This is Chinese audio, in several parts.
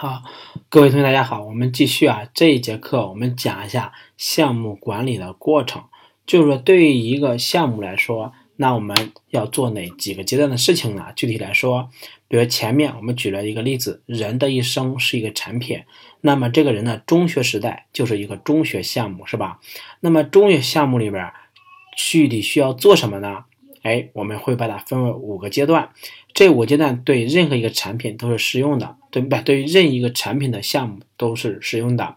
好，各位同学，大家好，我们继续啊，这一节课我们讲一下项目管理的过程，就是说对于一个项目来说，那我们要做哪几个阶段的事情呢？具体来说，比如前面我们举了一个例子，人的一生是一个产品，那么这个人的中学时代就是一个中学项目，是吧？那么中学项目里边具体需要做什么呢？哎，我们会把它分为五个阶段，这五个阶段对任何一个产品都是适用的，对不？对于任一个产品的项目都是适用的。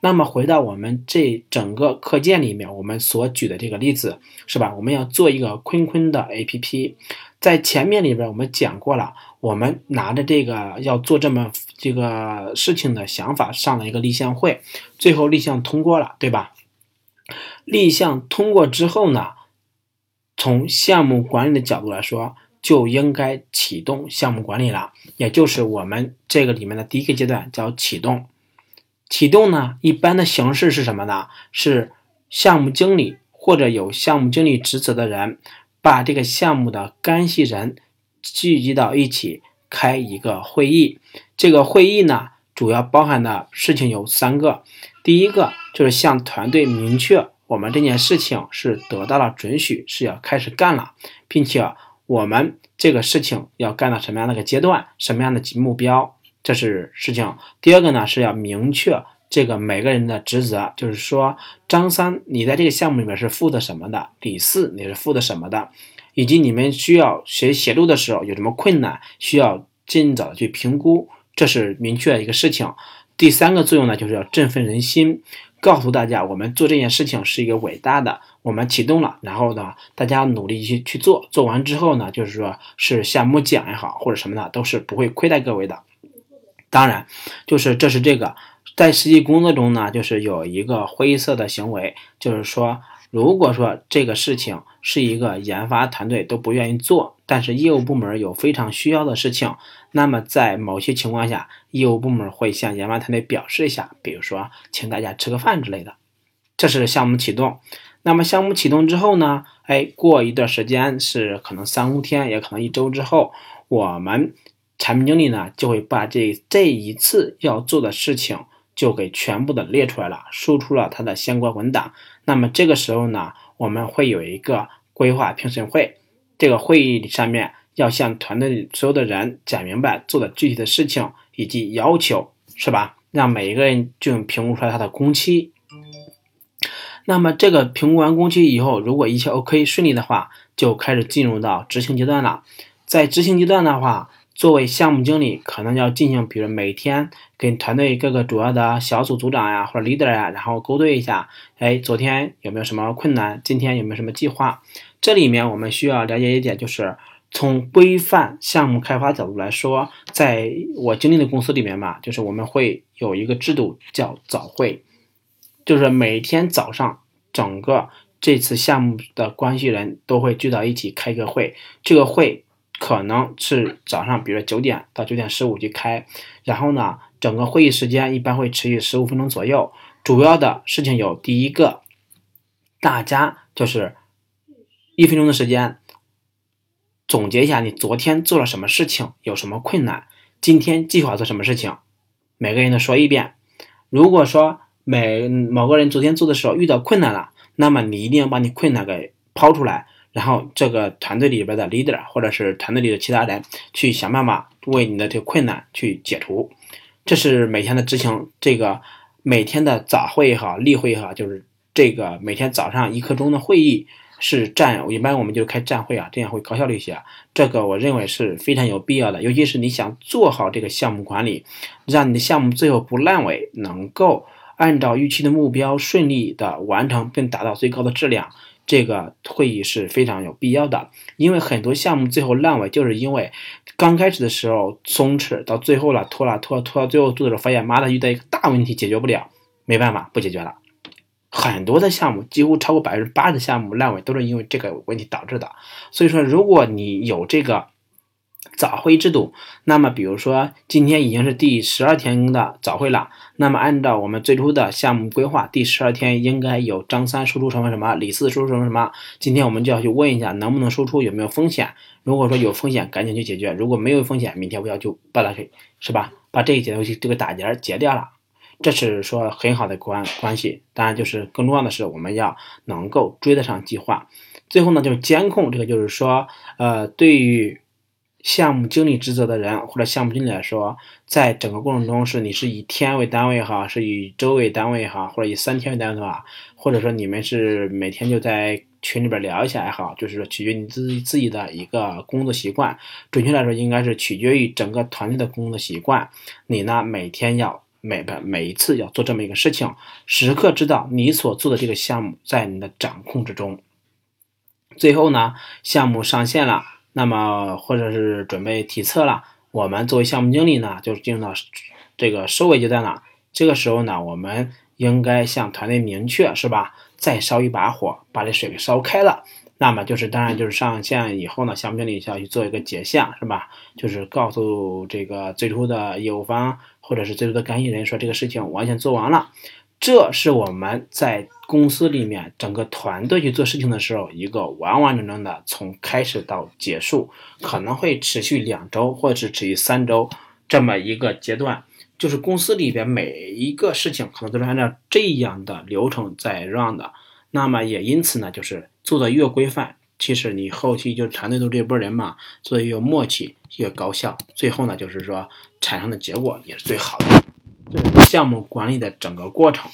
那么回到我们这整个课件里面，我们所举的这个例子是吧？我们要做一个坤坤的 APP，在前面里边我们讲过了，我们拿着这个要做这么这个事情的想法上了一个立项会，最后立项通过了，对吧？立项通过之后呢？从项目管理的角度来说，就应该启动项目管理了，也就是我们这个里面的第一个阶段叫启动。启动呢，一般的形式是什么呢？是项目经理或者有项目经理职责的人，把这个项目的干系人聚集到一起，开一个会议。这个会议呢，主要包含的事情有三个，第一个就是向团队明确。我们这件事情是得到了准许，是要开始干了，并且我们这个事情要干到什么样的一个阶段，什么样的目标，这是事情。第二个呢是要明确这个每个人的职责，就是说张三你在这个项目里面是负责什么的，李四你是负责什么的，以及你们需要谁协助的时候有什么困难，需要尽早的去评估，这是明确一个事情。第三个作用呢就是要振奋人心。告诉大家，我们做这件事情是一个伟大的，我们启动了，然后呢，大家努力去去做，做完之后呢，就是说是项目奖也好，或者什么的，都是不会亏待各位的。当然，就是这是这个，在实际工作中呢，就是有一个灰色的行为，就是说。如果说这个事情是一个研发团队都不愿意做，但是业务部门有非常需要的事情，那么在某些情况下，业务部门会向研发团队表示一下，比如说请大家吃个饭之类的，这是项目启动。那么项目启动之后呢？哎，过一段时间是可能三五天，也可能一周之后，我们产品经理呢就会把这这一次要做的事情。就给全部的列出来了，输出了它的相关文档。那么这个时候呢，我们会有一个规划评审会，这个会议上面要向团队里所有的人讲明白做的具体的事情以及要求，是吧？让每一个人就评估出来他的工期。那么这个评估完工期以后，如果一切 OK 顺利的话，就开始进入到执行阶段了。在执行阶段的话，作为项目经理，可能要进行，比如每天跟团队各个主要的小组组长呀，或者 leader 呀，然后勾兑一下，哎，昨天有没有什么困难？今天有没有什么计划？这里面我们需要了解一点，就是从规范项目开发角度来说，在我经历的公司里面嘛，就是我们会有一个制度叫早会，就是每天早上，整个这次项目的关系人都会聚到一起开个会，这个会。可能是早上，比如说九点到九点十五去开，然后呢，整个会议时间一般会持续十五分钟左右。主要的事情有第一个，大家就是一分钟的时间，总结一下你昨天做了什么事情，有什么困难，今天计划做什么事情，每个人都说一遍。如果说每某个人昨天做的时候遇到困难了，那么你一定要把你困难给抛出来。然后这个团队里边的 leader 或者是团队里的其他人去想办法为你的这个困难去解除，这是每天的执行。这个每天的早会也好，例会也好，就是这个每天早上一刻钟的会议是站，一般我们就开站会啊，这样会高效率一些。这个我认为是非常有必要的，尤其是你想做好这个项目管理，让你的项目最后不烂尾，能够按照预期的目标顺利的完成并达到最高的质量。这个会议是非常有必要的，因为很多项目最后烂尾，就是因为刚开始的时候松弛，到最后了拖了拖拖到最后做的时候，发现妈的遇到一个大问题解决不了，没办法不解决了。很多的项目，几乎超过百分之八的项目烂尾，都是因为这个问题导致的。所以说，如果你有这个。早会制度，那么比如说今天已经是第十二天的早会了，那么按照我们最初的项目规划，第十二天应该有张三输出什么什么，李四输出什么什么。今天我们就要去问一下能不能输出，有没有风险？如果说有风险，赶紧去解决；如果没有风险，明天不要就把它给是吧？把这一节东西这个打结结掉了，这是说很好的关关系。当然，就是更重要的是我们要能够追得上计划。最后呢，就是监控，这个就是说，呃，对于项目经理职责的人或者项目经理来说，在整个过程中是你是以天为单位哈，是以周为单位哈，或者以三天为单位的话，或者说你们是每天就在。群里边聊一下也好，就是说取决你自自己的一个工作习惯。准确来说，应该是取决于整个团队的工作习惯。你呢，每天要每个每一次要做这么一个事情，时刻知道你所做的这个项目在你的掌控之中。最后呢，项目上线了，那么或者是准备体测了，我们作为项目经理呢，就是进入到这个收尾阶段了。这个时候呢，我们应该向团队明确，是吧？再烧一把火，把这水给烧开了，那么就是当然就是上线以后呢，项目经理需要去做一个结项，是吧？就是告诉这个最初的业务方或者是最初的干预人说这个事情完全做完了。这是我们在公司里面整个团队去做事情的时候，一个完完整整的从开始到结束，可能会持续两周或者是持续三周这么一个阶段。就是公司里边每一个事情可能都是按照这样的流程在 run 的，那么也因此呢，就是做的越规范，其实你后期就团队都这波人嘛，做的越默契越高效，最后呢，就是说产生的结果也是最好的。这是项目管理的整个过程。